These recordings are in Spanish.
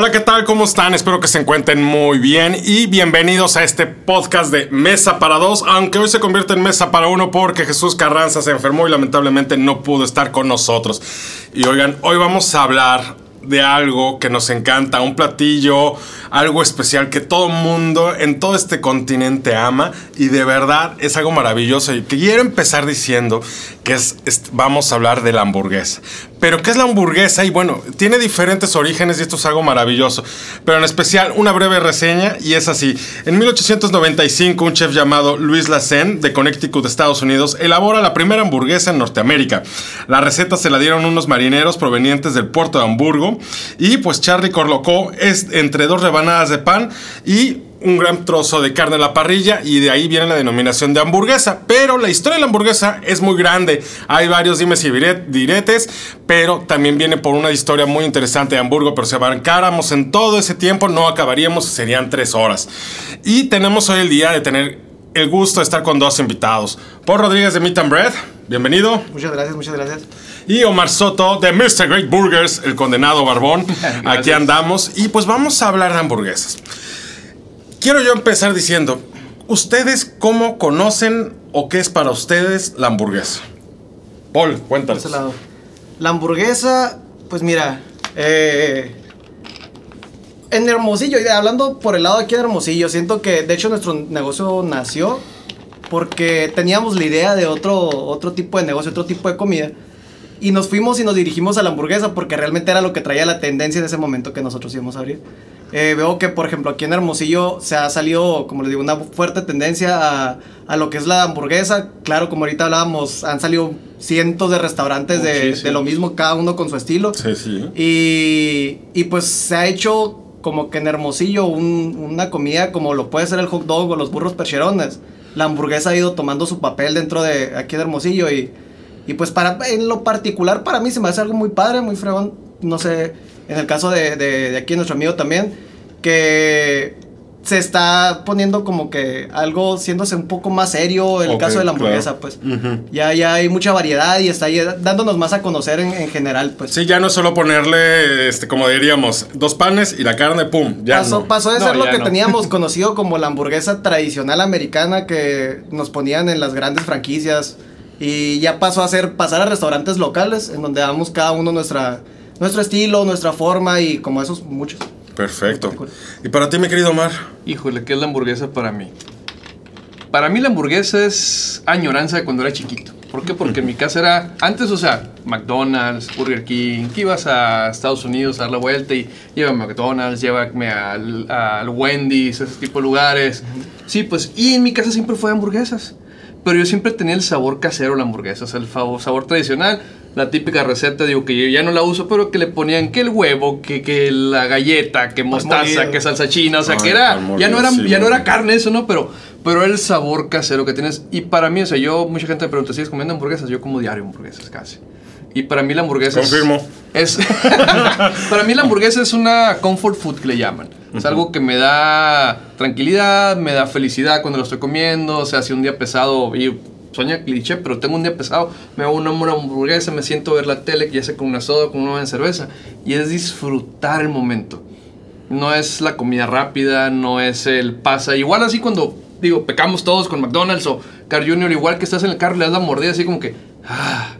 Hola, ¿qué tal? ¿Cómo están? Espero que se encuentren muy bien y bienvenidos a este podcast de Mesa para Dos, aunque hoy se convierte en Mesa para Uno porque Jesús Carranza se enfermó y lamentablemente no pudo estar con nosotros. Y oigan, hoy vamos a hablar de algo que nos encanta, un platillo, algo especial que todo mundo en todo este continente ama y de verdad es algo maravilloso. Y quiero empezar diciendo que vamos a hablar de la hamburguesa. Pero ¿qué es la hamburguesa? Y bueno, tiene diferentes orígenes y esto es algo maravilloso. Pero en especial una breve reseña y es así. En 1895 un chef llamado Luis Lassen de Connecticut, Estados Unidos, elabora la primera hamburguesa en Norteamérica. La receta se la dieron unos marineros provenientes del puerto de Hamburgo y pues Charlie colocó entre dos rebanadas de pan y un gran trozo de carne a la parrilla y de ahí viene la denominación de hamburguesa. Pero la historia de la hamburguesa es muy grande. Hay varios dimes y diretes, pero también viene por una historia muy interesante de Hamburgo. Pero si abarcáramos en todo ese tiempo, no acabaríamos, serían tres horas. Y tenemos hoy el día de tener el gusto de estar con dos invitados. Paul Rodríguez de Meat and Bread, bienvenido. Muchas gracias, muchas gracias. Y Omar Soto de Mr. Great Burgers, el condenado barbón. Aquí andamos y pues vamos a hablar de hamburguesas quiero yo empezar diciendo, ¿ustedes cómo conocen o qué es para ustedes la hamburguesa? Paul, cuéntanos. La hamburguesa, pues mira, eh, en Hermosillo, hablando por el lado aquí de Hermosillo, siento que de hecho nuestro negocio nació porque teníamos la idea de otro, otro tipo de negocio, otro tipo de comida. Y nos fuimos y nos dirigimos a la hamburguesa porque realmente era lo que traía la tendencia en ese momento que nosotros íbamos a abrir. Eh, veo que, por ejemplo, aquí en Hermosillo se ha salido, como les digo, una fuerte tendencia a, a, lo que es la hamburguesa. Claro, como ahorita hablábamos, han salido cientos de restaurantes de, de, lo mismo, cada uno con su estilo. Sí, sí. Y, y pues se ha hecho como que en Hermosillo una comida como lo puede ser el hot dog o los burros percherones. La hamburguesa ha ido tomando su papel dentro de aquí de Hermosillo y, y pues para, en lo particular para mí se me hace algo muy padre, muy fregón. No sé en el caso de, de, aquí nuestro amigo también, que se está poniendo como que algo siéndose un poco más serio en el caso de la hamburguesa, pues. ya, ya hay mucha variedad y está ahí dándonos más a conocer en, general, pues. Sí, ya no es solo ponerle, este, como diríamos, dos panes y la carne, pum, ya Pasó, pasó de ser lo que teníamos conocido como la hamburguesa tradicional americana que nos ponían en las grandes franquicias y ya pasó a ser pasar a restaurantes locales en donde damos cada uno nuestra nuestro estilo, nuestra forma y como esos muchos. Perfecto. ¿Y para ti, mi querido Omar? Híjole, ¿qué es la hamburguesa para mí? Para mí la hamburguesa es añoranza de cuando era chiquito. ¿Por qué? Porque en mi casa era, antes, o sea, McDonald's, Burger King, que ibas a Estados Unidos a dar la vuelta y llévame a McDonald's, llévame al, al Wendy's, ese tipo de lugares. Sí, pues, y en mi casa siempre fue hamburguesas. Pero yo siempre tenía el sabor casero la hamburguesa, o sea, el sabor tradicional la típica receta, digo, que yo ya no la uso, pero que le ponían que el huevo, que, que la galleta, que mostaza, que salsa china, o sea, que era, ya no, era, ya no era carne eso, ¿no? Pero, pero el sabor casero que tienes. Y para mí, o sea, yo, mucha gente me pregunta, ¿sigues comiendo hamburguesas? Yo como diario hamburguesas casi. Y para mí la hamburguesa Confirmo. es... para mí la hamburguesa es una comfort food que le llaman. Es algo que me da tranquilidad, me da felicidad cuando lo estoy comiendo. O sea, si un día pesado y sueña cliché, pero tengo un día pesado, me hago una, hamburguesa, me siento a ver la tele, ya sea con una soda, con una buena cerveza, y es disfrutar el momento. No es la comida rápida, no es el pasa. Igual así cuando, digo, pecamos todos con McDonald's o Car Junior, igual que estás en el carro, le das la mordida así como que, ah,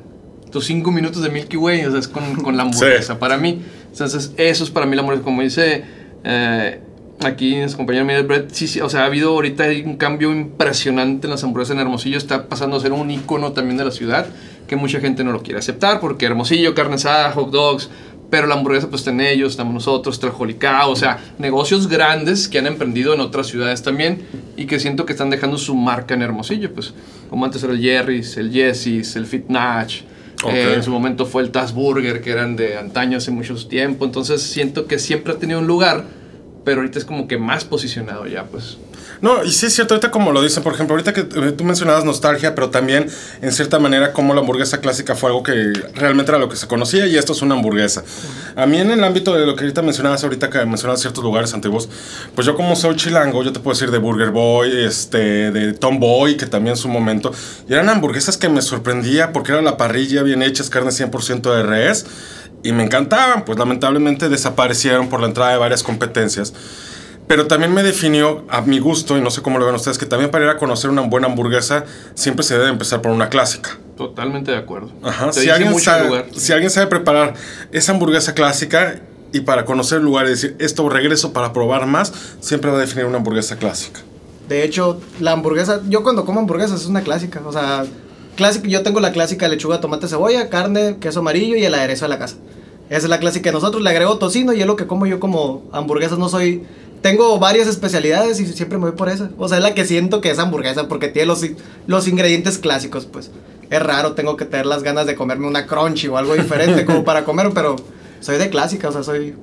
tus cinco minutos de Milky Way, o sea, es con, con la hamburguesa. Para mí, entonces, eso es para mí la hamburguesa, como dice... Eh, aquí en su compañero Miguel Brett, sí, sí, o sea, ha habido ahorita un cambio impresionante en las hamburguesas en Hermosillo, está pasando a ser un icono también de la ciudad, que mucha gente no lo quiere aceptar, porque Hermosillo, carne asada, hot dogs, pero la hamburguesa pues está en ellos, estamos nosotros, está el Jolicao, o sea, negocios grandes que han emprendido en otras ciudades también y que siento que están dejando su marca en Hermosillo, pues como antes era el Jerry's, el Jesse's, el Fitnach, eh, en su momento fue el Taz Burger, que eran de antaño hace mucho tiempo, entonces siento que siempre ha tenido un lugar pero ahorita es como que más posicionado ya, pues. No, y sí es cierto, ahorita como lo dicen, por ejemplo, ahorita que eh, tú mencionabas nostalgia, pero también en cierta manera como la hamburguesa clásica fue algo que realmente era lo que se conocía y esto es una hamburguesa. A mí en el ámbito de lo que ahorita mencionabas, ahorita que mencionabas ciertos lugares antiguos, pues yo como soy chilango, yo te puedo decir de Burger Boy, este, de Tom Boy, que también en su momento, y eran hamburguesas que me sorprendía porque era la parrilla bien hechas, carne 100% de res y me encantaban, pues lamentablemente desaparecieron por la entrada de varias competencias. Pero también me definió a mi gusto, y no sé cómo lo ven ustedes, que también para ir a conocer una buena hamburguesa siempre se debe empezar por una clásica. Totalmente de acuerdo. Ajá. Te Si alguien, sabe, lugar. si alguien sabe preparar esa hamburguesa clásica y para conocer el lugar y decir esto regreso para probar más, siempre va a definir una hamburguesa clásica. De hecho, la hamburguesa, yo cuando como hamburguesas es una clásica. O sea, clásica, yo tengo la clásica lechuga, tomate, cebolla, carne, queso amarillo y el aderezo de la casa. Esa es la clásica de nosotros. Le agrego tocino y es lo que como yo como hamburguesas. No soy. Tengo varias especialidades y siempre me voy por esa. O sea, es la que siento que es hamburguesa porque tiene los, los ingredientes clásicos, pues. Es raro, tengo que tener las ganas de comerme una crunchy o algo diferente como para comer, pero soy de clásica, o sea, soy.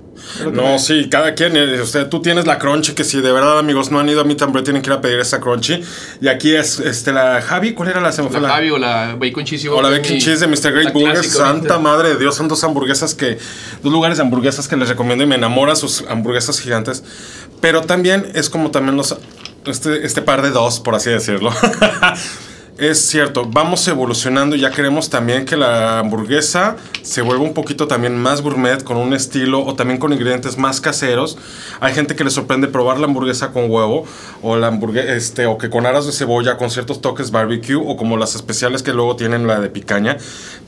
No, me- sí, cada quien. eh, Usted, tú tienes la crunchy, que si de verdad, amigos, no han ido a mi también tienen que ir a pedir esa crunchy. Y aquí es este, la Javi. ¿Cuál era la se me fue La la- Javi o la Bacon Cheesy O la Burger, Bacon Cheese de Mr. Great ahorita. Santa madre de Dios, son dos hamburguesas que. Dos lugares de hamburguesas que les recomiendo y me enamoran sus hamburguesas gigantes. Pero también es como también los. Este, este par de dos, por así decirlo. Es cierto, vamos evolucionando y ya queremos también que la hamburguesa se vuelva un poquito también más gourmet, con un estilo o también con ingredientes más caseros. Hay gente que le sorprende probar la hamburguesa con huevo o la hamburguesa, este, o que con aras de cebolla, con ciertos toques barbecue o como las especiales que luego tienen la de picaña.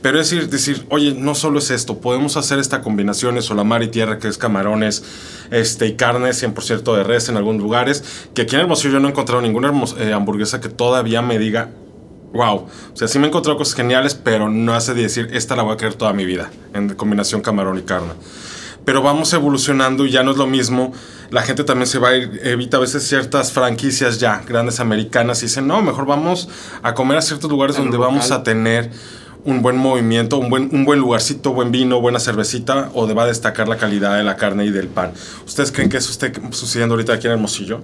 Pero es decir, decir, oye, no solo es esto, podemos hacer esta combinación, eso, la mar y tierra, que es camarones este, y carne 100% de res en algunos lugares. Que aquí en Hermosillo yo no he encontrado ninguna eh, hamburguesa que todavía me diga Wow, o sea, sí me he encontrado cosas geniales, pero no hace de decir, esta la voy a querer toda mi vida, en combinación camarón y carne. Pero vamos evolucionando y ya no es lo mismo. La gente también se va a ir, evita a veces ciertas franquicias ya, grandes americanas, y dicen, no, mejor vamos a comer a ciertos lugares donde vamos a tener un buen movimiento, un buen, un buen lugarcito, buen vino, buena cervecita, o va a destacar la calidad de la carne y del pan. ¿Ustedes creen que eso esté sucediendo ahorita aquí en Hermosillo?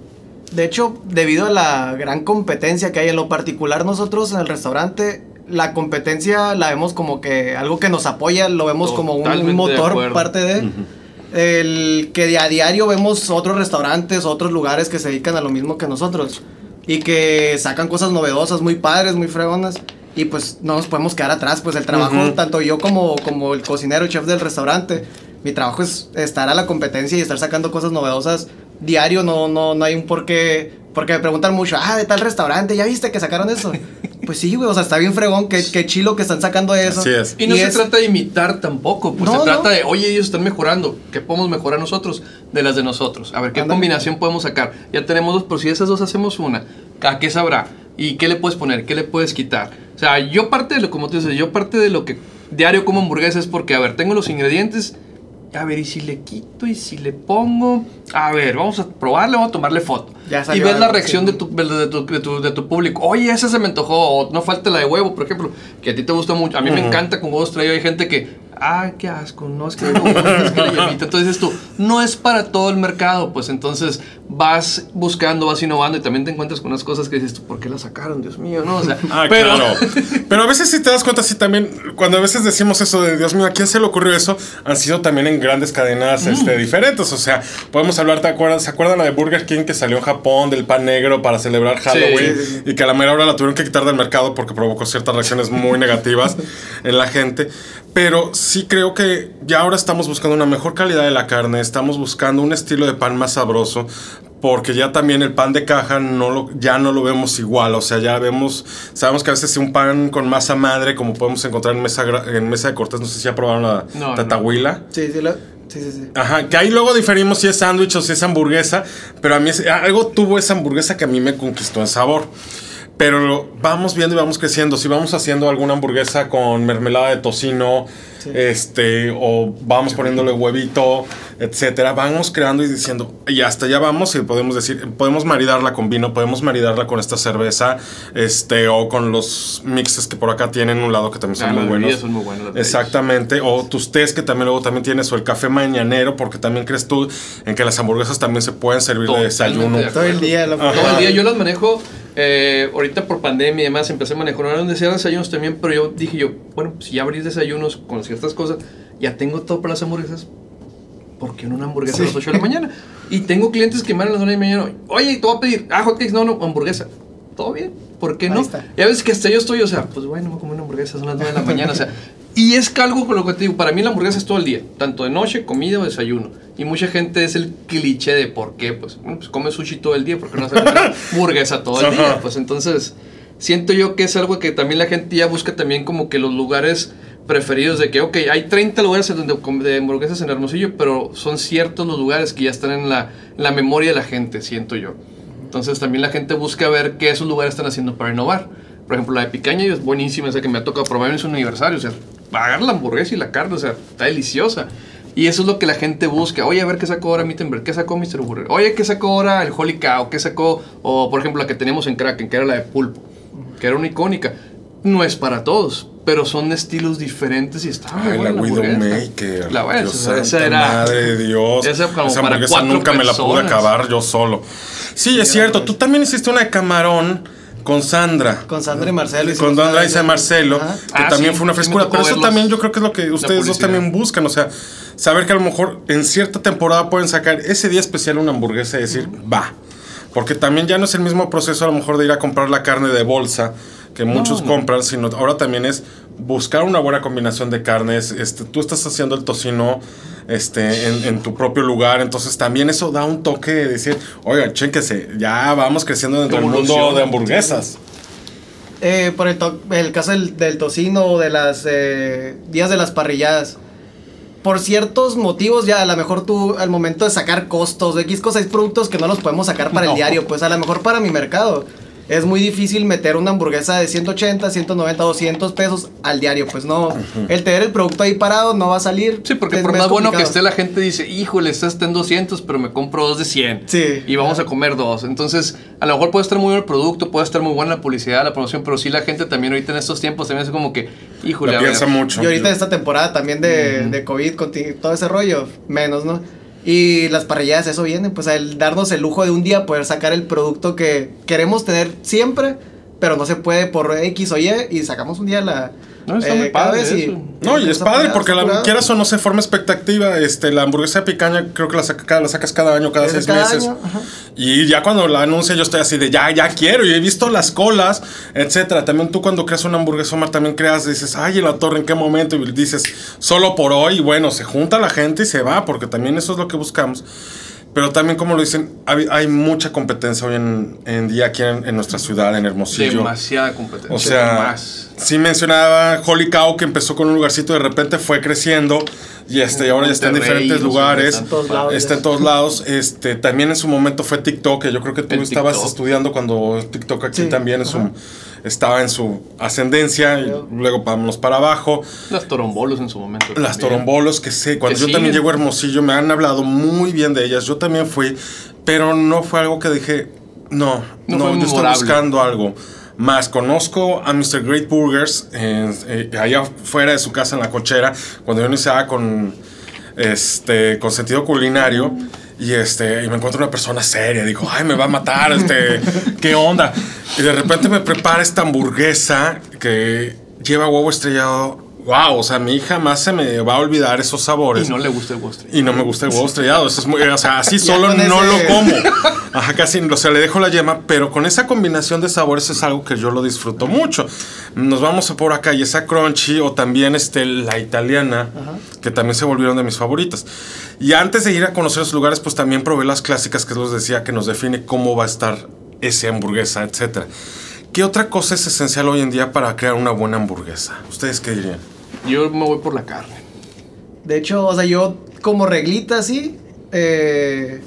De hecho, debido a la gran competencia que hay en lo particular nosotros en el restaurante, la competencia la vemos como que algo que nos apoya, lo vemos como un, de motor parte de el que a diario vemos otros restaurantes, otros lugares que se dedican a lo mismo que nosotros y que sacan cosas novedosas, muy padres, muy fregonas. Y pues no nos podemos quedar atrás, pues el trabajo, tanto yo como, como el cocinero, el chef del restaurante, mi trabajo es estar a la competencia y estar sacando cosas novedosas diario, no, no, no hay un por qué, porque me preguntan mucho, ah, de tal restaurante, ¿ya viste que sacaron eso? pues sí, güey, o sea, está bien fregón, qué, qué chilo que están sacando eso. Así es. Y no se es- trata de imitar tampoco, pues No, se trata no. de, oye, ellos están mejorando, ¿qué podemos mejorar nosotros de las de nosotros? A ver, ¿qué combinación podemos sacar? Ya tenemos dos, pero si esas dos hacemos una, ¿a qué sabrá? ¿Y qué le puedes poner? ¿Qué le puedes quitar? O sea, yo parte de lo, como tú dices, yo parte de lo que diario como hamburguesa es porque, a ver, tengo los ingredientes, a ver, y si le quito y si le pongo, a ver, vamos a probarle, vamos a tomarle foto. Ya y ves la reacción de, tu, de, tu, de, tu, de tu público. Oye, esa se me antojó. O no falta la de huevo, por ejemplo, que a ti te gusta mucho. A mí me encanta con huevos traído. Hay gente que, ay, qué asco, no es que no, es que la. Entonces dices tú, no es para todo el mercado. Pues entonces vas buscando, vas innovando y también te encuentras con unas cosas que dices tú, ¿por qué la sacaron? Dios mío, ¿no? O sea, Ah, pero. claro. Pero a veces si te das cuenta, sí también, cuando a veces decimos eso de Dios mío, ¿a quién se le ocurrió eso? Han sido también en grandes cadenas este, diferentes. O sea, podemos hablar, ¿te acuerdas? ¿Se acuerdan la de Burger King que salió en Japón del pan negro para celebrar Halloween? sí, sí. Y que a la mera hora la tuvieron que quitar del mercado porque provocó ciertas reacciones muy negativas en la gente. Pero sí creo que ya ahora estamos buscando una mejor calidad de la carne, estamos buscando un estilo de pan más sabroso, porque ya también el pan de caja no lo, ya no lo vemos igual, o sea, ya vemos, sabemos que a veces un pan con masa madre, como podemos encontrar en mesa, en mesa de cortés, no sé si ya probaron la No, no. tatahuila. Sí, sí, lo- sí, sí, sí. Ajá, que ahí luego diferimos si es sándwich o si es hamburguesa, pero a mí es- algo tuvo esa hamburguesa que a mí me conquistó en sabor. Pero vamos viendo y vamos creciendo. Si vamos haciendo alguna hamburguesa con mermelada de tocino, Sí. este, o vamos poniéndole huevito, etcétera, vamos creando y diciendo, y hasta allá vamos y podemos decir, podemos maridarla con vino, podemos maridarla con esta cerveza, este, o con los mixes que por acá tienen un lado que también son Ah, muy las buenos. son muy ellos. Exactamente, o tus tés que también luego también tienes, o el café mañanero, porque también crees tú en que las hamburguesas también se pueden servir de desayuno. de Todo el día. Todo el día yo las manejo. Eh, ahorita por pandemia y demás empecé a manejar. Donde sea desayunos también, pero yo dije yo, bueno, pues, si ya abrís desayunos con ciertas cosas, ya tengo todo para las hamburguesas. ¿Por qué no una hamburguesa a las 8 de la mañana? Y tengo clientes que me van a las 9 de la mañana. Oye, te voy a pedir, ah, hotcakes, no, no, hamburguesa. Todo bien. ¿por qué no? está. Ya ves que hasta yo estoy, o sea, pues bueno, me voy a comer una hamburguesa, son las 9 de la mañana, o sea. Y es que algo con lo que te digo, para mí la hamburguesa es todo el día, tanto de noche, comida o desayuno. Y mucha gente es el cliché de por qué, pues, bueno, pues come sushi todo el día, porque no hace hamburguesa todo el día? Pues entonces, siento yo que es algo que también la gente ya busca también como que los lugares preferidos de que, ok, hay 30 lugares en donde de hamburguesas en Hermosillo, pero son ciertos los lugares que ya están en la, la memoria de la gente, siento yo. Entonces también la gente busca ver qué esos lugares están haciendo para innovar. Por ejemplo, la de picaña es buenísima, esa que me ha tocado probar en su aniversario. O sea, pagar la hamburguesa y la carne, o sea, está deliciosa. Y eso es lo que la gente busca. Oye, a ver qué sacó ahora Mittenberg, qué sacó Mr. Burger. Oye, qué sacó ahora el Holy Cow, qué sacó, o por ejemplo, la que teníamos en Kraken, que era la de pulpo, que era una icónica. No es para todos, pero son estilos diferentes y está Ay, buena la. Widowmaker. La buena, Dios esa, esa era. Madre de Dios. Esa como para hamburguesa cuatro nunca me la pude acabar yo solo. Sí, es cierto. Tú también hiciste una de camarón con Sandra. Con Sandra y Marcelo. Con Laisa y. Marcelo, Ajá. que Ah, también sí, fue una frescura. Pero eso también yo creo que es lo que ustedes dos también buscan. O sea, saber que a lo mejor en cierta temporada pueden sacar ese día especial una hamburguesa y decir, va. Porque también ya no es el mismo proceso a lo mejor de ir a comprar la carne de bolsa que muchos no. compran, sino ahora también es buscar una buena combinación de carnes. Este, tú estás haciendo el tocino este, en, en tu propio lugar, entonces también eso da un toque de decir, oiga, chéquese, ya vamos creciendo dentro del mundo de hamburguesas. Eh, por el, el caso del, del tocino o de las eh, días de las parrilladas. Por ciertos motivos, ya a lo mejor tú, al momento de sacar costos de X cosas, hay productos que no los podemos sacar para No. el diario. Pues a lo mejor para mi mercado es muy difícil meter una hamburguesa de 180, 190, 200 pesos al diario. Pues no, el tener el producto ahí parado no va a salir. Sí, porque por más bueno que esté, la gente dice, híjole, está en 200, pero me compro dos de 100. Sí. Y vamos a comer dos. Entonces, a lo mejor puede estar muy bueno el producto, puede estar muy buena la publicidad, la promoción, pero sí la gente también ahorita en estos tiempos también es como que, híjole, La piensa mucho. Y ahorita esta temporada también de, de COVID, con todo ese rollo, menos, ¿no? Y las parrilladas, eso viene, pues el darnos el lujo de un día poder sacar el producto que queremos tener siempre, pero no se puede por X o Y, y sacamos un día la... No, está muy padre eso. No, y es padre porque la, quieras o no se forma expectativa. Este, la hamburguesa de picaña creo que la, saca- la sacas cada año, cada seis cada meses. año. Y ya cuando la anuncia yo estoy así de ya, ya quiero. Y he visto las colas, etcétera. También tú cuando creas una hamburguesa, Omar, también creas, dices, ay, en la torre, ¿en qué momento? Y dices, solo por hoy. Y bueno, se junta la gente y se va, porque también eso es lo que buscamos. Pero también, como lo dicen, hay, hay mucha competencia hoy en, en día aquí en, en nuestra ciudad, en Hermosillo. demasiada competencia. O sea, más. sí mencionaba Holy Cow que empezó con un lugarcito y de repente fue creciendo y este y ahora ya está en diferentes lugares, en todos lados. está en todos lados. Este también en su momento fue TikTok, que yo creo que tú El estabas TikTok. estudiando cuando TikTok aquí Sí, también su- ajá. estaba en su ascendencia y luego vámonos para abajo. Las torombolos en su momento. Las también. torombolos que sé, cuando Que yo también siguen. llego a Hermosillo me han hablado muy bien de ellas. Yo también fui, pero no fue algo que dije, no, No no, fue yo estoy buscando algo más. Conozco a Mr. Great Burgers eh, allá fuera de su casa en la cochera, cuando yo iniciaba con, este, con sentido culinario. Y, este, y me encuentro una persona seria. Digo, ay, me va a matar, este, ¿qué onda? Y de repente me prepara esta hamburguesa que lleva huevo estrellado. Wow, o sea, a mí jamás se me va a olvidar esos sabores. Y no le gusta el postre. Y no me gusta el huevo estrellado. Eso es muy, o sea, así solo no ese- lo como. Ajá, casi, o sea, le dejo la yema, pero con esa combinación de sabores es algo que yo lo disfruto mucho. Nos vamos a por acá y esa crunchy o también este, la italiana, que también se volvieron de mis favoritas. Y antes de ir a conocer los lugares, pues también probé las clásicas que les decía que nos define cómo va a estar esa hamburguesa, etcétera. ¿Qué otra cosa es esencial hoy en día para crear una buena hamburguesa? ¿Ustedes qué dirían? Yo me voy por la carne. De hecho, o sea, yo como reglita así, eh,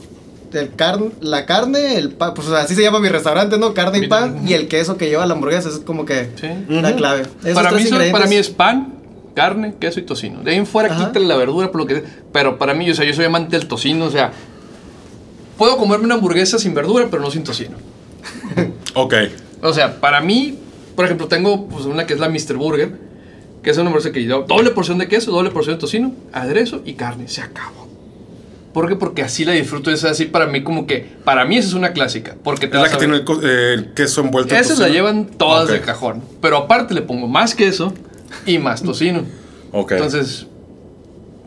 el carn- la carne, el pan, pues o sea, así se llama mi restaurante, ¿no? Carne y pan y el queso que lleva la hamburguesa, es como que Sí. la clave. Esos para, tres mí, son- ingredientes- para mí es pan, carne, queso y tocino. De ahí en fuera Ajá. quítale la verdura, por lo que Pero para mí, o sea, yo soy amante del tocino, o sea, puedo comerme una hamburguesa sin verdura, pero no sin tocino. Ok. O sea, para mí, por ejemplo, tengo pues, una que es la Mr. Burger, que es una hamburguesa que yo doble porción de queso, doble porción de tocino, aderezo y carne. Se acabó. ¿Por qué? Porque así la disfruto. Es así para mí como que... Para mí esa es una clásica. Porque te Es la que tiene el, eh, el queso envuelto en Esas la llevan todas Ok. de cajón. Pero aparte le pongo más queso y más tocino. Ok. Entonces,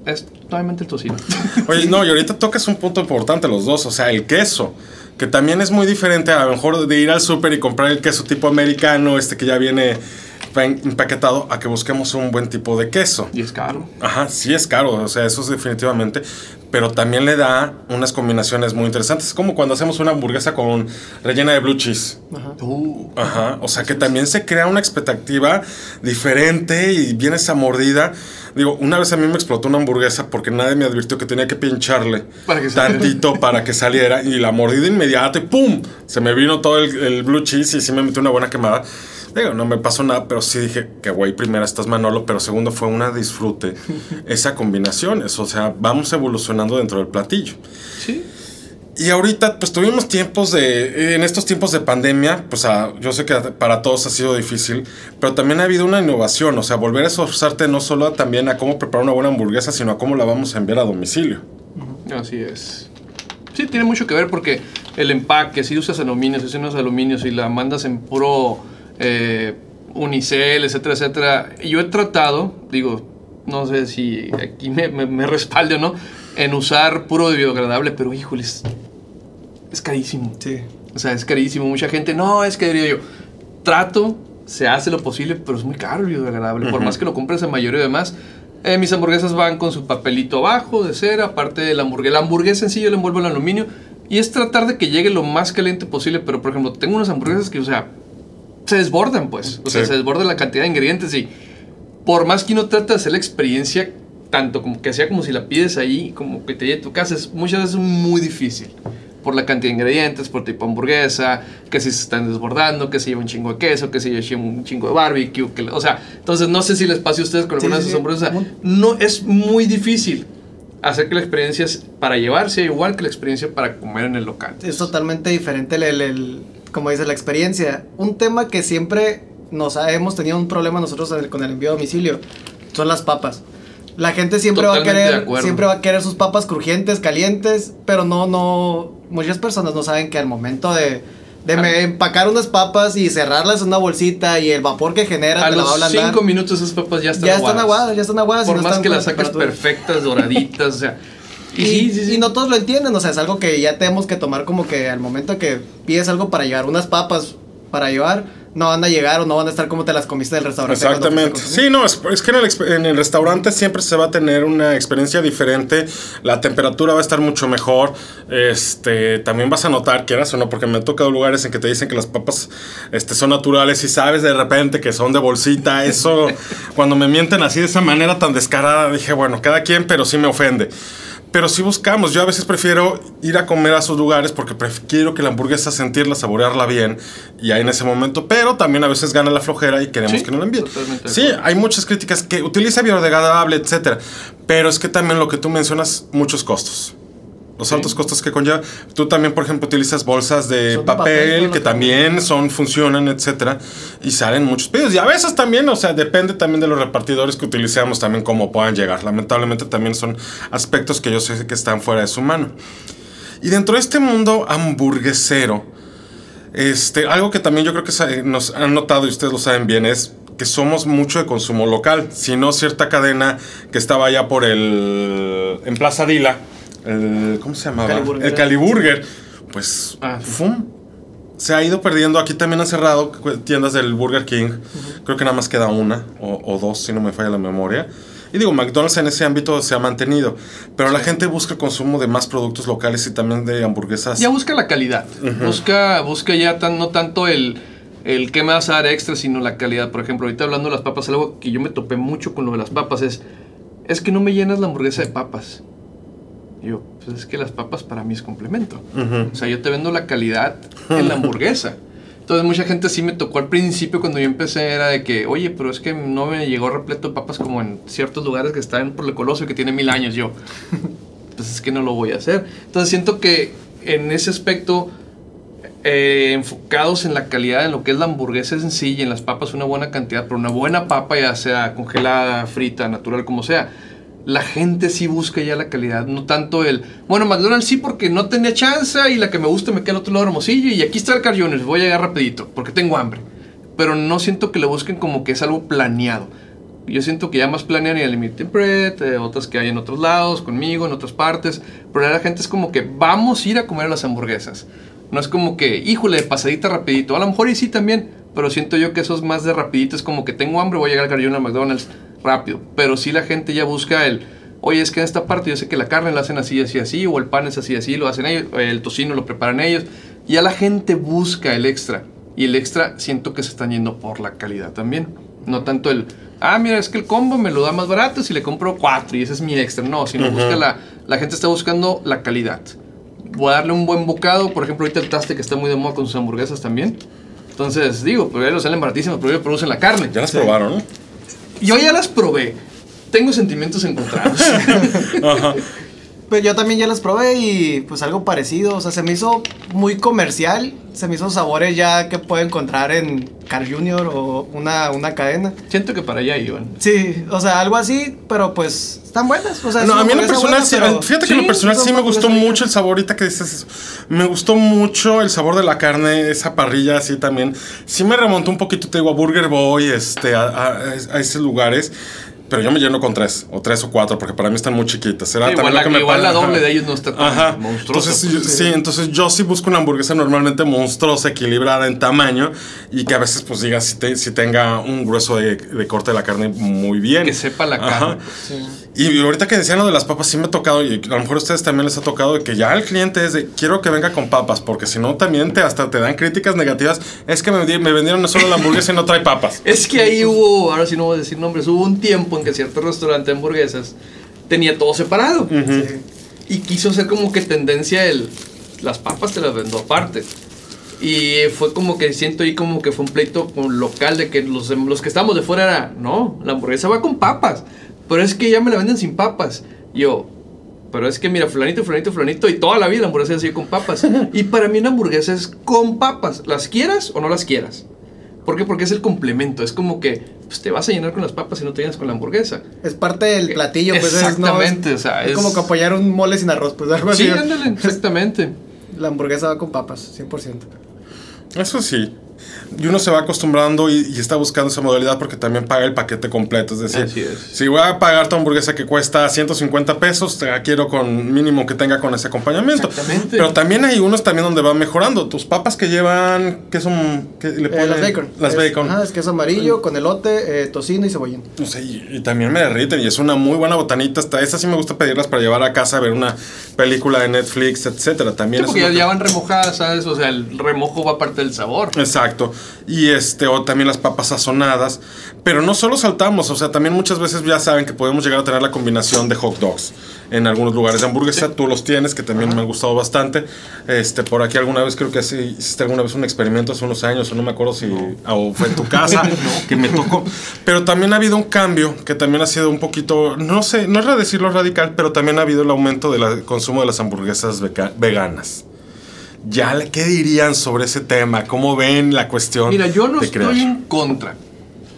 es totalmente el tocino. Oye, no, y ahorita tocas un punto importante los dos, o sea, el queso, que también es muy diferente a lo mejor de ir al súper y comprar el queso tipo americano, este que ya viene empaquetado, a que busquemos un buen tipo de queso. y es caro. Ajá, sí es caro, o sea, eso es definitivamente, pero también le da unas combinaciones muy interesantes. Es como cuando hacemos una hamburguesa con rellena de blue cheese. Ajá. Uh, Ajá, o sea que también se crea una expectativa diferente y viene esa mordida. Digo, una vez a mí me explotó una hamburguesa porque nadie me advirtió que tenía que pincharle Para que saliera. tantito para que saliera y la mordida inmediata y ¡pum! Se me vino todo el, el blue cheese y sí me metió una buena quemada. Digo, no me pasó nada, pero sí dije que güey, primera estás Manolo, pero segundo fue una disfrute esa combinación. Eso, o sea, vamos evolucionando dentro del platillo. sí. Y ahorita, pues tuvimos tiempos de. En estos tiempos de pandemia, pues ah, yo sé que para todos ha sido difícil, pero también ha habido una innovación, o sea, volver a esforzarte no solo a- también a cómo preparar una buena hamburguesa, sino a cómo la vamos a enviar a domicilio. Así es. Sí, tiene mucho que ver porque el empaque, si usas aluminio, si usas aluminio, si la mandas en puro eh, unicel, etcétera, etcétera. Yo he tratado, digo, no sé si aquí me, me, me respalde o no, en usar puro biodegradable, pero híjole, es, carísimo. Sí. O sea, es carísimo. Mucha gente, no, es que diría yo, trato, se hace lo posible, pero es muy caro el biodegradable. Por más que lo compres en mayoría y demás. Eh, mis hamburguesas van con su papelito abajo de cera, aparte de la hamburguesa. La hamburguesa en sí yo la envuelvo en aluminio. Y es tratar de que llegue lo más caliente posible. Pero, por ejemplo, tengo unas hamburguesas que, o sea, se desbordan, pues. O sea, Sí. se desborda la cantidad de ingredientes. Y por más que uno trate de hacer la experiencia, tanto como que sea como si la pides ahí, como que te llegue a tu casa, es muchas veces muy difícil. Por la cantidad de ingredientes, por tipo hamburguesa, que si se están desbordando, que se lleva un chingo de queso, que se lleva un chingo de barbecue. Que, o sea, entonces no sé si les pase a ustedes con Sí, alguna de sí, sus sí. hamburguesas. Sea, no es muy difícil hacer que la experiencia para llevar sea igual que la experiencia para comer en el local. Es totalmente diferente el, el- el- como dice, la experiencia. Un tema que siempre nos ha- hemos tenido un problema nosotros el- con el envío a domicilio son las papas. La gente siempre va a querer, siempre va a querer sus papas crujientes, calientes, pero no, no, muchas personas no saben que al momento de, de Ah. empacar unas papas y cerrarlas en una bolsita y el vapor que genera A te la va a los ablandar, 5 minutos esas papas ya están ya están aguadas, ya están aguadas. y Por no más están que las temperatura. perfectas, doraditas, o sea. Y, sí, sí, sí. y no todos lo entienden, o sea, es algo que ya tenemos que tomar como que al momento que pides algo para llevar, unas papas para llevar, no van a llegar o no van a estar como te las comiste del restaurante. Exactamente. Sí, no, es, es que en el, en el restaurante siempre se va a tener una experiencia diferente, la temperatura va a estar mucho mejor, este, también vas a notar, quieras o no, porque me ha tocado lugares en que te dicen que las papas este, son naturales y sabes de repente que son de bolsita, eso, cuando me mienten así de esa manera tan descarada, dije, bueno, cada quien, pero sí me ofende. Pero sí buscamos, yo a veces prefiero ir a comer a esos lugares porque quiero que la hamburguesa sentirla, saborearla bien y ahí en ese momento, pero también a veces gana la flojera y queremos Sí, que no la envíen. Sí, hay muchas críticas que utiliza biodegradable, etcétera, pero es que también lo que tú mencionas, muchos costos. Los altos costos que conlleva. Tú también, por ejemplo, utilizas bolsas de papel, que también son, funcionan, etcétera, y salen muchos pedidos. Y a veces también, o sea, depende también de los repartidores que utilicemos también cómo puedan llegar. Lamentablemente también son aspectos que yo sé que están fuera de su mano. Y dentro de este mundo hamburguesero, este, algo que también yo creo que sa- nos han notado y ustedes lo saben bien es que somos mucho de consumo local, si no cierta cadena que estaba allá por el en Plaza Dila, el ¿cómo se llamaba? Caliburger. El Caliburger, pues Ah, sí. ¡fum! se ha ido perdiendo. Aquí también han cerrado tiendas del Burger King. Creo que nada más queda una o, o dos, si no me falla la memoria. Y digo, McDonald's en ese ámbito se ha mantenido. Pero la gente busca el consumo de más productos locales y también de hamburguesas. Ya busca la calidad. Busca, busca ya tan, no tanto el, el que me vas a dar extra, sino la calidad. Por ejemplo, ahorita hablando de las papas, algo que yo me topé mucho con lo de las papas es, es que no me llenas la hamburguesa de papas. Y yo, pues es que las papas para mí es complemento. Ujú. O sea, yo te vendo la calidad en la hamburguesa. Entonces mucha gente sí me tocó al principio cuando yo empecé era de que, oye, pero es que no me llegó repleto de papas como en ciertos lugares que están por el Colosio que tiene mil años yo. pues es que no lo voy a hacer. Entonces siento que en ese aspecto, eh, enfocados en la calidad, en lo que es la hamburguesa en sí y en las papas una buena cantidad, pero una buena papa ya sea congelada, frita, natural, como sea. La gente sí busca ya la calidad, no tanto el, bueno, McDonald's sí porque no tenía chance y la que me gusta me queda al otro lado de Hermosillo y aquí está el Car Juniors, voy a llegar rapidito porque tengo hambre. Pero no siento que le busquen como que es algo planeado. Yo siento que ya más planean y el Limited Bread, eh, otras que hay en otros lados, conmigo, en otras partes. Pero la gente es como que vamos a ir a comer las hamburguesas. No es como que, híjole, pasadita rapidito. A lo mejor y sí también, pero siento yo que eso es más de rapidito. Es como que tengo hambre, voy a llegar al carrillón a McDonald's rápido. Pero sí la gente ya busca el, oye, es que en esta parte yo sé que la carne la hacen así, así, así, o el pan es así, así, lo hacen ellos, el tocino lo preparan ellos. Ya la gente busca el extra. Y el extra siento que se están yendo por la calidad también. No tanto el, ah, mira, es que el combo me lo da más barato si le compro cuatro y ese es mi extra. No, sino busca la, la gente está buscando la calidad. Voy a darle un buen bocado, por ejemplo, ahorita el Taste que está muy de moda con sus hamburguesas también. Entonces, digo, pues ellos salen baratísimos, pero ellos producen la carne. Ya las probaron, ¿no? Yo ya las probé. Tengo sentimientos encontrados. Ajá. Pues yo también ya las probé y pues algo parecido. O sea, se me hizo muy comercial. Se me hizo sabores ya que puedo encontrar en Car Junior o una, una cadena. Siento que para allá iban. Sí, o sea, algo así, pero pues están buenas. O sea, No, a mí en lo personal, buena, sí, pero- fíjate que en sí, lo personal son sí me gustó mucho el sabor, ahorita que dices eso. Me gustó mucho el sabor de la carne, esa parrilla así también. Sí me remontó un poquito, te digo, a Burger Boy, este, a, a- a esos lugares. Pero yo me lleno con tres, o tres o cuatro, porque para mí están muy chiquitas. Será Sí, también igual lo que la- me igual pasa. la doble de ellos no está tan Ajá. monstruosa, Entonces, pues. yo- sí. entonces yo sí busco una hamburguesa normalmente monstruosa, equilibrada en tamaño y que a veces pues diga si, te- si tenga un grueso de, de corte de la carne muy bien. Que sepa la Ajá. carne. Y ahorita que decían lo de las papas, sí me ha tocado, y a lo mejor a ustedes también les ha tocado, de que ya el cliente es de, quiero que venga con papas, porque si no también te, hasta te dan críticas negativas. Es que me, me vendieron solo la hamburguesa y no trae papas. Es que ahí hubo, ahora sí no voy a decir nombres, hubo un tiempo en que cierto restaurante de hamburguesas tenía todo separado. Sí. Y quiso hacer como que tendencia el, las papas te las vendo aparte. Y fue como que siento ahí como que fue un pleito con- local de que los, los que estamos de fuera era, no, la hamburguesa va con papas. Pero es que ya me la venden sin papas. Y yo, pero es que mira, fulanito, fulanito, fulanito, y toda la vida la hamburguesa es así con papas. y para mí una hamburguesa es con papas, las quieras o no las quieras. ¿Por qué? Porque es el complemento. Es como que pues, te vas a llenar con las papas y no te llenas con la hamburguesa. Es parte del platillo, pues es- no, es- Exactamente, o sea, es, es- como que apoyar un mole sin arroz, pues algo Sí, así. ándale, exactamente. La hamburguesa va con papas, 100%. Eso sí. Y uno se va acostumbrando y, y está buscando esa modalidad porque también paga el paquete completo. Es decir, es. si voy a pagar tu hamburguesa que cuesta 150 pesos, te la quiero con mínimo que tenga con ese acompañamiento. Exactamente. Pero también hay unos también donde van mejorando. Tus papas que llevan, que son? Le Eh, las bacon. Las Es- bacon. Ajá, es queso amarillo con elote, eh, tocino y cebollín. No sé, y, y también me derriten y es una muy buena botanita. Hasta esa sí me gusta pedirlas para llevar a casa a ver una película de Netflix, etcétera. También Sí, es porque ya, que- ya van remojadas, ¿sabes? O sea, el remojo va parte del sabor. Exacto. Y este, o también las papas sazonadas. Pero no solo saltamos, o sea, también muchas veces ya saben que podemos llegar a tener la combinación de hot dogs. En algunos lugares de hamburguesa, tú los tienes, que también me han gustado bastante. Este, por aquí alguna vez creo que sí, hiciste alguna vez un experimento hace unos años, o no me acuerdo si o fue en tu casa, que me tocó. Pero también ha habido un cambio que también ha sido un poquito, no sé, no es decirlo radical, pero también ha habido el aumento del consumo de las hamburguesas veganas. Ya, ¿qué dirían sobre ese tema? ¿Cómo ven la cuestión? Mira, yo no de estoy crear? en contra.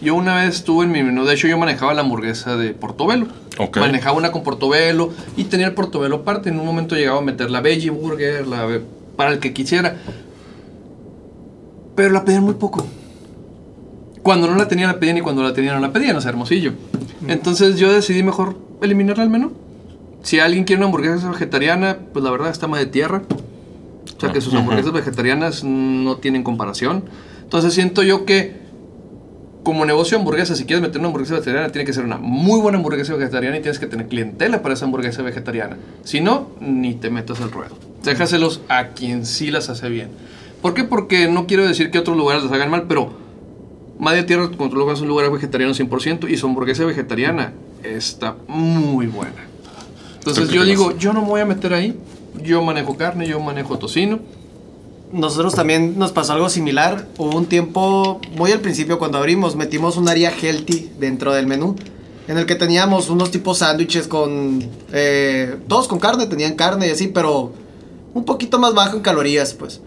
Yo una vez estuve en mi menú, de hecho yo manejaba la hamburguesa de portobelo. Ok. Manejaba una con portobelo y tenía el portobelo aparte. En un momento llegaba a meter la veggie burger, la para el que quisiera. Pero la pedían muy poco. Cuando no la tenía la pedían y cuando la tenía no la pedían, o sea, hermosillo. Entonces yo decidí mejor eliminarla al menú. Si alguien quiere una hamburguesa vegetariana, pues la verdad está más de tierra. O sea que sus hamburguesas vegetarianas no tienen comparación. Entonces siento yo que como negocio de hamburguesas, si quieres meter una hamburguesa vegetariana, tiene que ser una muy buena hamburguesa vegetariana y tienes que tener clientela para esa hamburguesa vegetariana. Si no, ni te metas al ruedo. Déjaselos a quien sí las hace bien. ¿Por qué? Porque no quiero decir que otros lugares las hagan mal, pero Madre Tierra, ves, es un lugar vegetariano 100% y su hamburguesa vegetariana está muy buena. Entonces yo digo, yo no me voy a meter ahí. Yo manejo carne, yo manejo tocino. Nosotros también nos pasó algo similar. Hubo un tiempo, muy al principio cuando abrimos, metimos un área healthy dentro del menú. En el que teníamos unos tipos sándwiches con... eh, todos con carne, tenían carne y así, pero un poquito más bajo en calorías, pues.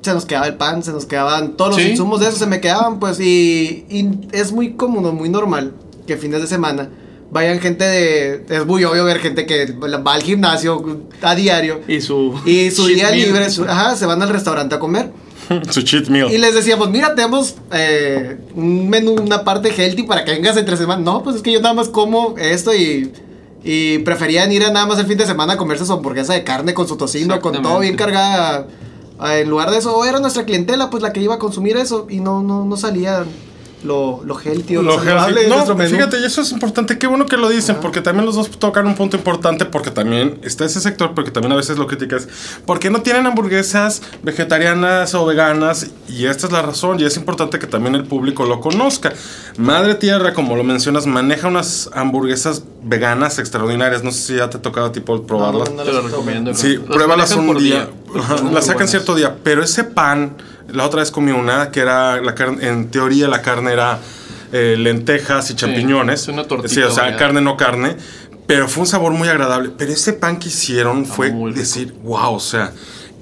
Se nos quedaba el pan, se nos quedaban todos los insumos de eso, se me quedaban, pues. Y, y es muy común, muy normal que fines de semana vayan gente de... Es muy obvio ver gente que va al gimnasio a diario. Y su... Y su día meal. libre, su- ajá, se van al restaurante a comer. Su cheat meal. Y les decíamos, mira, tenemos eh, un menú, una parte healthy para que vengas entre semana. No, pues es que yo nada más como esto y, y preferían ir a nada más el fin de semana a comerse su hamburguesa de carne con su tocino, con todo bien cargada. En lugar de eso, era nuestra clientela pues la que iba a consumir eso y no, no, no salía lo, lo healthy o lo, Lo saludable healthy. No, nuestro menú. fíjate, y eso es importante. Qué bueno que lo dicen, porque también los dos tocan un punto importante, porque también está ese sector, porque también a veces lo criticas. Porque no tienen hamburguesas vegetarianas o veganas? Y esta es la razón, y es importante que también el público lo conozca. Madre Tierra, como lo mencionas, maneja unas hamburguesas veganas extraordinarias. No sé si ya te ha tocado a ti por probarlas. No, no, Te lo recomiendo. Sí, Las pruébalas un día. Ajá, muy las sacan buenas. cierto día. Pero ese pan, la otra vez comí una que era la carne, en teoría la carne era eh, lentejas y champiñones. es una tortita Sí, o sea, carne no carne. Pero fue un sabor muy agradable. Pero ese pan que hicieron fue decir, wow, o sea,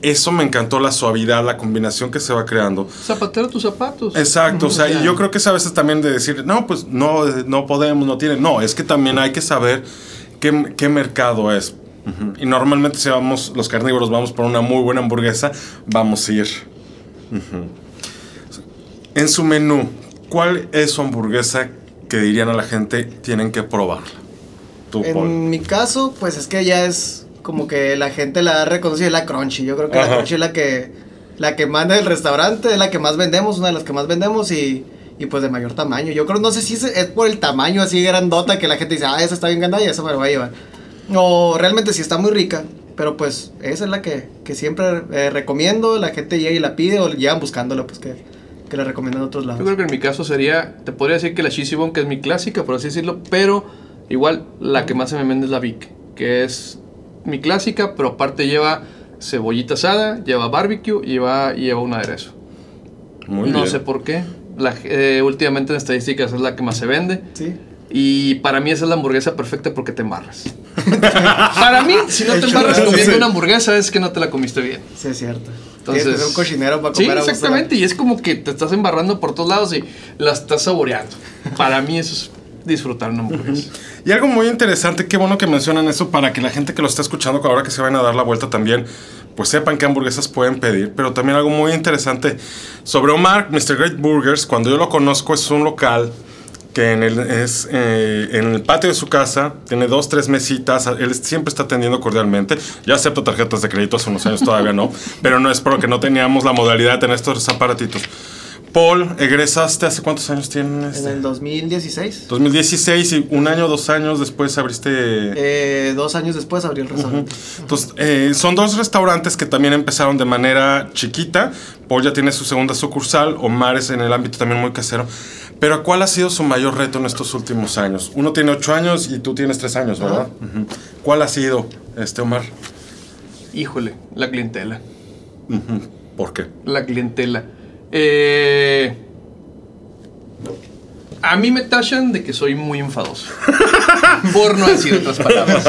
eso me encantó, la suavidad, la combinación que se va creando. Zapatero tus zapatos. Exacto, o sea, y yo creo que es a veces también de decir, no, pues no, no podemos, no tiene. No, es que también hay que saber qué, qué mercado es. Ujú. Y normalmente si vamos, los carnívoros vamos por una muy buena hamburguesa, vamos a ir. Ujú. En su menú, ¿cuál es su hamburguesa que dirían a la gente tienen que probarla? Tú, Paul. En mi caso, pues es que ya es como que la gente la ha reconocido, es la Crunchy. Yo creo que Ajá. la Crunchy es la que, la que manda el restaurante, es la que más vendemos, una de las que más vendemos y, y pues de mayor tamaño. Yo creo, no sé si es, es por el tamaño así grandota que la gente dice, ah, esa está bien grande y esa me la voy a llevar. O realmente sí está muy rica, pero pues esa es la que, que siempre eh, recomiendo, la gente llega y la pide o llegan buscándola, pues que, que la recomiendan en otros lados. Yo creo que en mi caso sería, te podría decir que la Cheesy Bone, que es mi clásica, por así decirlo, pero igual la que más se me vende es la Vic, que es mi clásica, pero aparte lleva cebollita asada, lleva barbecue y lleva, lleva un aderezo. Muy no bien. sé por qué. La, eh, últimamente en estadísticas es la que más se vende. Sí. Y para mí esa es la hamburguesa perfecta porque te embarras. para mí, si no te embarras comiendo sí. una hamburguesa es que no te la comiste bien. Sí, es cierto. Entonces, un cocinero para Sí, comer a gusto. exactamente. Y es como que te estás embarrando por todos lados y la estás saboreando. Para mí eso es disfrutar una hamburguesa. Y algo muy interesante, qué bueno que mencionan eso para que la gente que lo está escuchando, ahora que se van a dar la vuelta también, pues sepan qué hamburguesas pueden pedir. Pero también algo muy interesante sobre Omar, Mr. Great Burgers, cuando yo lo conozco es un local que en el, es, eh, en el patio de su casa tiene dos, tres mesitas. Él siempre está atendiendo cordialmente. Ya acepto tarjetas de crédito, hace unos años todavía no. Pero no es porque no teníamos la modalidad de tener estos aparatitos. Paul, egresaste hace cuántos años tienes? En el 2016. 2016 y un año, dos años después abriste... Eh, dos años después abrí el restaurante. Entonces, eh, son dos restaurantes que también empezaron de manera chiquita. Paul ya tiene su segunda sucursal, Omar es en el ámbito también muy casero. Pero ¿cuál ha sido su mayor reto en estos últimos años? Uno tiene ocho años y tú tienes tres años, ¿verdad? ¿Cuál ha sido, este Omar? Híjole, la clientela. ¿Por qué? La clientela. Eh, a mí me tachan de que soy muy enfadoso. por no decir otras palabras.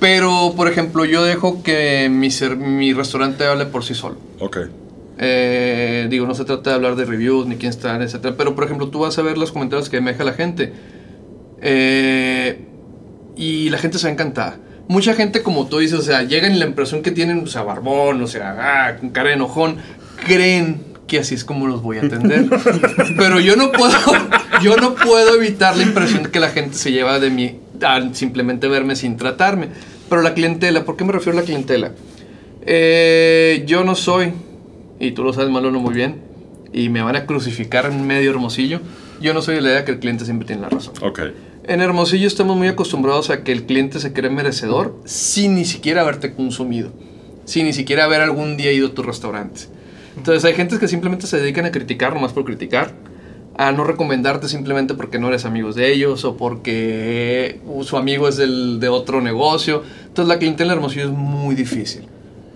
Pero, por ejemplo, yo dejo que mi, ser- mi restaurante hable por sí solo. Ok. Eh, digo, no se trata de hablar de reviews ni quién está, etc. Pero, por ejemplo, tú vas a ver los comentarios que me deja la gente. Eh, y la gente se va encantada. Mucha gente, como tú dices, o sea, llegan y la impresión que tienen, o sea, barbón, o sea, ah, con cara de enojón, creen que así es como los voy a atender. Pero yo no puedo, yo no puedo evitar la impresión que la gente se lleva de mí al simplemente verme sin tratarme. Pero la clientela, ¿por qué me refiero a la clientela? Eh, yo no soy, y tú lo sabes, Malone, muy bien, y me van a crucificar en medio hermosillo. Yo no soy de la idea que el cliente siempre tiene la razón. Ok. En Hermosillo estamos muy acostumbrados a que el cliente se cree merecedor sin ni siquiera haberte consumido, sin ni siquiera haber algún día ido a tu restaurante. Entonces hay gentes que simplemente se dedican a criticar nomás por criticar, a no recomendarte simplemente porque no eres amigos de ellos o porque uh, su amigo es del, de otro negocio. Entonces la clientela en Hermosillo es muy difícil.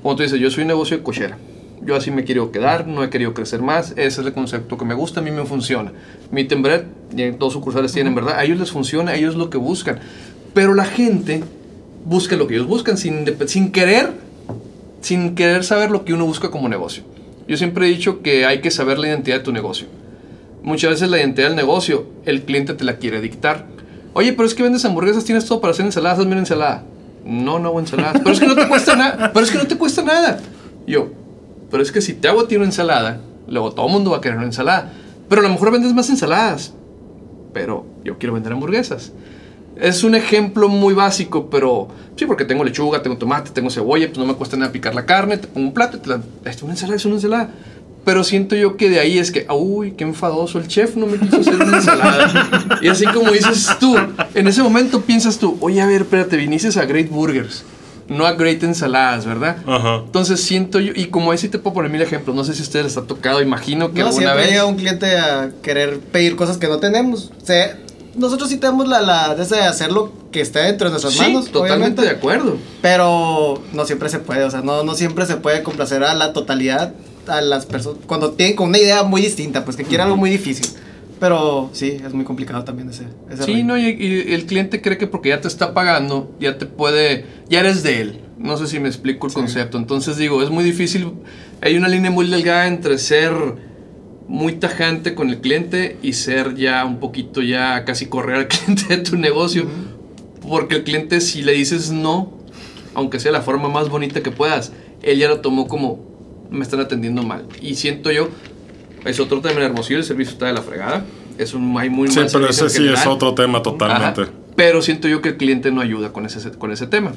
Como tú dices, yo soy un negocio de cochera. Yo así me quiero quedar, no he querido crecer más. Ese es el concepto que me gusta, a mí me funciona. Mi en todos sucursales tienen, ¿verdad? A ellos les funciona, a ellos es lo que buscan. Pero la gente busca lo que ellos buscan sin, sin querer, sin querer saber lo que uno busca como negocio. Yo siempre he dicho que hay que saber la identidad de tu negocio. Muchas veces la identidad del negocio, el cliente te la quiere dictar. Oye, pero es que vendes hamburguesas, tienes todo para hacer ensaladas, hazme una ensalada. No, no hago ensaladas. Pero es que no te cuesta nada. Pero es que no te cuesta nada. Yo, pero es que si te hago a ti una ensalada, luego todo el mundo va a querer una ensalada. Pero a lo mejor vendes más ensaladas, pero yo quiero vender hamburguesas. Es un ejemplo muy básico, pero sí, porque tengo lechuga, tengo tomate, tengo cebolla, pues no me cuesta nada picar la carne, te pongo un plato y te la... Es una ensalada, es una ensalada. Pero siento yo que de ahí es que, uy, qué enfadoso, el chef no me quiso hacer una ensalada. y así como dices tú, en ese momento piensas tú, oye, a ver, espérate, viniste a Great Burgers, no a Great Ensaladas, ¿verdad? Ajá. Entonces siento yo, y como así te puedo poner mil ejemplos, no sé si a ustedes les ha tocado, imagino que No, alguna siempre vez... llega un cliente a querer pedir cosas que no tenemos. O sea, nosotros sí tenemos la, la de hacer lo que esté dentro de nuestras Sí, manos. totalmente obviamente, de acuerdo. Pero no siempre se puede, o sea, no, no siempre se puede complacer a la totalidad a las personas. Cuando tienen con una idea muy distinta, pues que quieren algo muy difícil. Pero sí, es muy complicado también ese. ese Sí, no, y, y el cliente cree que porque ya te está pagando, ya te puede, ya eres de él. No sé si me explico el concepto. Entonces digo, es muy difícil, hay una línea muy delgada entre ser muy tajante con el cliente y ser ya un poquito ya casi correr al cliente de tu negocio. Porque el cliente si le dices no, aunque sea la forma más bonita que puedas, él ya lo tomó como me están atendiendo mal. Y siento yo, es otro tema en Hermosillo, el servicio está de la fregada. Es un, hay muy Sí, mal pero servicio ese sí es otro tema totalmente. Ajá, pero siento yo que el cliente no ayuda con ese, con ese tema.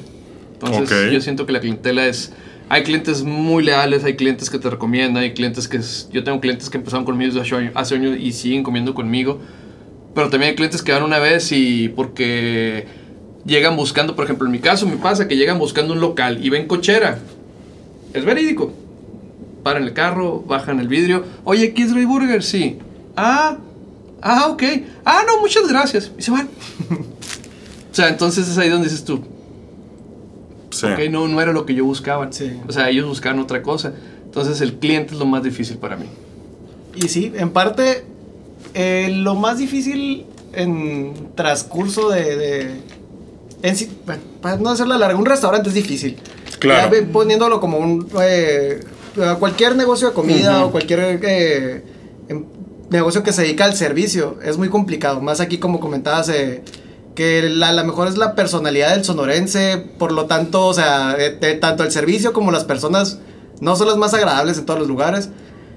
Entonces, yo siento que la clientela es. Hay clientes muy leales, hay clientes que te recomiendan, hay clientes que. Yo tengo clientes que empezaron conmigo hace hace años y siguen comiendo conmigo. Pero también hay clientes que van una vez y porque llegan buscando, por ejemplo, en mi caso me pasa que llegan buscando un local y ven cochera. Es verídico. Paran el carro, bajan el vidrio. Oye, ¿quieres Ray Burger? Sí. Ah, ah, ok. Ah, no, muchas gracias. Y se van. o sea, entonces es ahí donde dices tú, Sí. ok, no, no era lo que yo buscaba. Sí. O sea, ellos buscaban otra cosa. Entonces el cliente es lo más difícil para mí. Y sí, en parte, eh, lo más difícil en transcurso de. en para no hacerla larga, un restaurante es difícil. Claro. Ya poniéndolo como un. eh, a cualquier negocio de comida o cualquier eh, em- negocio que se dedica al servicio es muy complicado. Más aquí, como comentabas, eh, que la, la mejor es la personalidad del sonorense. Por lo tanto, o sea, eh, eh, tanto el servicio como las personas no son las más agradables en todos los lugares.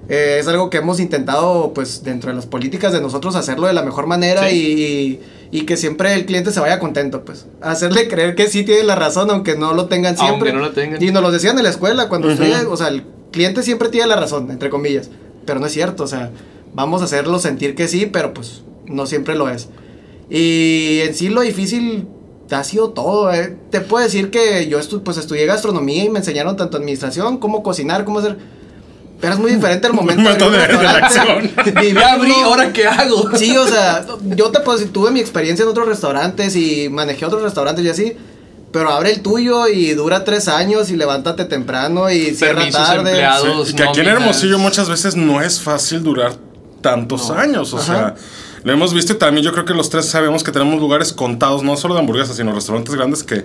Es algo que hemos intentado, pues, dentro de las políticas de nosotros, hacerlo de la mejor manera y, y que siempre el cliente se vaya contento, pues. Hacerle creer que sí tiene la razón, aunque no lo tengan siempre. Aunque no la tengan. Y nos lo decían en la escuela, cuando estudié, o sea, el cliente siempre tiene la razón, entre comillas. Pero no es cierto, o sea, vamos a hacerlo sentir que sí, pero pues no siempre lo es. Y en sí lo difícil ha sido todo. eh. Te puedo decir que yo estu pues estudié gastronomía y me enseñaron tanto administración como cocinar, cómo hacer. Pero es muy diferente el momento un de restaurante. Ya abrí, ¿ahora qué hago? Sí, o sea, yo te puedo decir, tuve mi experiencia en otros restaurantes y manejé otros restaurantes y así. Pero abre el tuyo y dura tres años y levántate temprano y cierra tarde. empleados. Sí, que aquí en. Hermosillo muchas veces no es fácil durar tantos No. años. O Ajá. sea, lo hemos visto y también yo creo que los tres sabemos que tenemos lugares contados, no solo de hamburguesas, sino restaurantes grandes que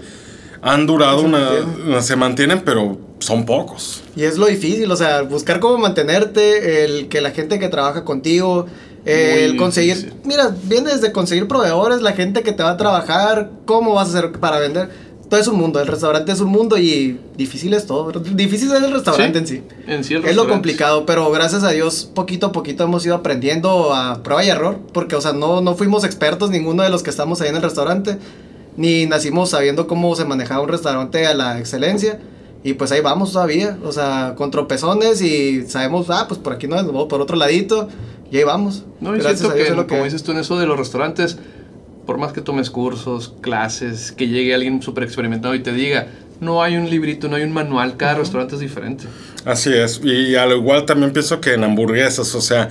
han durado Se una, mantienen. una- se mantienen, pero son pocos. Y es lo difícil, o sea, buscar cómo mantenerte, el que la gente que trabaja contigo, eh, Muy el conseguir, difícil. mira, viene desde conseguir proveedores, la gente que te va a trabajar, cómo vas a hacer para vender. Todo es un mundo, el restaurante es un mundo y difícil es todo. Difícil es el restaurante en sí. En sí, el Es lo complicado, pero gracias a Dios, poquito a poquito hemos ido aprendiendo a prueba y error, porque, o sea, no, no fuimos expertos ninguno de los que estamos ahí en el restaurante, ni nacimos sabiendo cómo se manejaba un restaurante a la excelencia, y pues ahí vamos todavía, o sea, con tropezones y sabemos, ah, pues por aquí no, vamos por otro ladito, y ahí vamos. No, a Dios que, es lo como dices tú en eso de los restaurantes, por más que tomes cursos, clases, que llegue alguien súper experimentado y te diga, no hay un librito, no hay un manual, cada restaurante es diferente. Así es. Y al igual también pienso que en hamburguesas, o sea,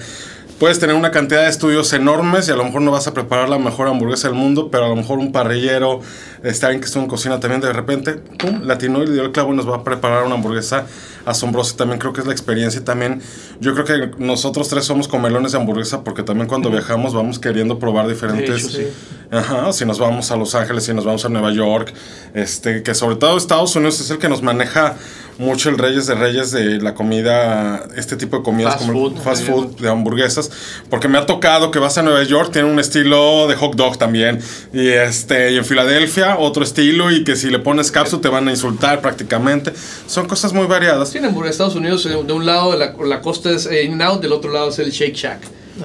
puedes tener una cantidad de estudios enormes y a lo mejor no vas a preparar la mejor hamburguesa del mundo, pero a lo mejor un parrillero, este, alguien que estuvo en cocina también de repente, pum, latino y le dio el clavo y nos va a preparar una hamburguesa asombrosa. También creo que es la experiencia y también yo creo que nosotros tres somos comelones de hamburguesa porque también cuando viajamos vamos queriendo probar diferentes... Hecho, sí. Ajá, si nos vamos a Los Ángeles, si nos vamos a Nueva York, este, que sobre todo Estados Unidos es el que nos maneja mucho el Reyes de Reyes de la comida, este tipo de comidas Fast como food. fast food de hamburguesas, porque me ha tocado que vas a Nueva York, tiene un estilo de hot dog también, y este, y en Filadelfia otro estilo y que si le pones capsu te van a insultar prácticamente. Son cosas muy variadas. Sí, en Estados Unidos, eh, de un lado la, la costa es In-N-Out, del otro lado es el Shake Shack.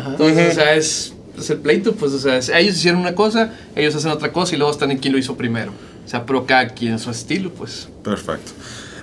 Entonces, o sea, es, es el pleito, pues, o sea, es- ellos hicieron una cosa, ellos hacen otra cosa y luego están en quién lo hizo primero. O sea, pero cada quien su estilo, pues. Perfecto.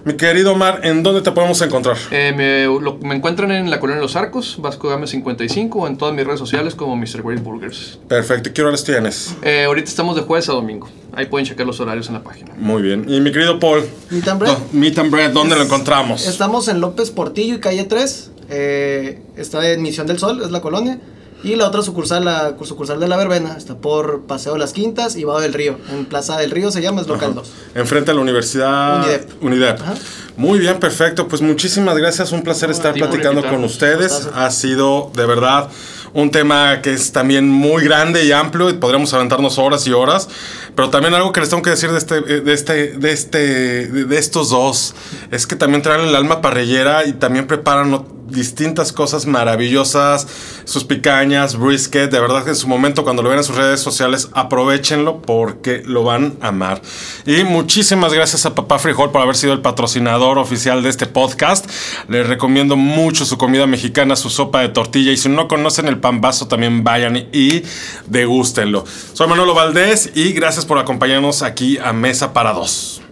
Mi querido Omar, ¿en dónde te podemos encontrar? Eh, me, lo- me encuentran en la colonia Los Arcos, Vasco Game 55, o en todas mis redes sociales como Mr. Great Burgers. Perfecto. ¿Y qué horas tienes? Eh, ahorita estamos de jueves a domingo. Ahí pueden checar los horarios en la página. Muy bien. Y mi querido Paul. Meet and Bread. Meet and Bread, ¿dónde lo encontramos? Estamos en López Portillo y calle 3. eh, está en Misión del Sol, es la colonia. Y la otra sucursal, la sucursal de la Verbena, está por Paseo Las Quintas y Vado del Río. En Plaza del Río se llama, es local 2. Enfrente a la Universidad Unidep. Unidep. Ajá. Muy bien, perfecto. Pues muchísimas gracias. Un placer estar platicando con ustedes. Ha sido de verdad un tema que es también muy grande y amplio y podríamos aventarnos horas y horas. Pero también algo que les tengo que decir de este, de este, de este, de, estos dos es que también traen el alma parrillera y también preparan. Distintas cosas maravillosas, sus picañas, brisket, de verdad que en su momento cuando lo vean en sus redes sociales aprovechenlo porque lo van a amar. Y muchísimas gracias a Papá Frijol por haber sido el patrocinador oficial de este podcast. Les recomiendo mucho su comida mexicana, su sopa de tortilla y si no conocen el pambazo también vayan y degústenlo. Soy Manolo Valdés y gracias por acompañarnos aquí a Mesa para Dos.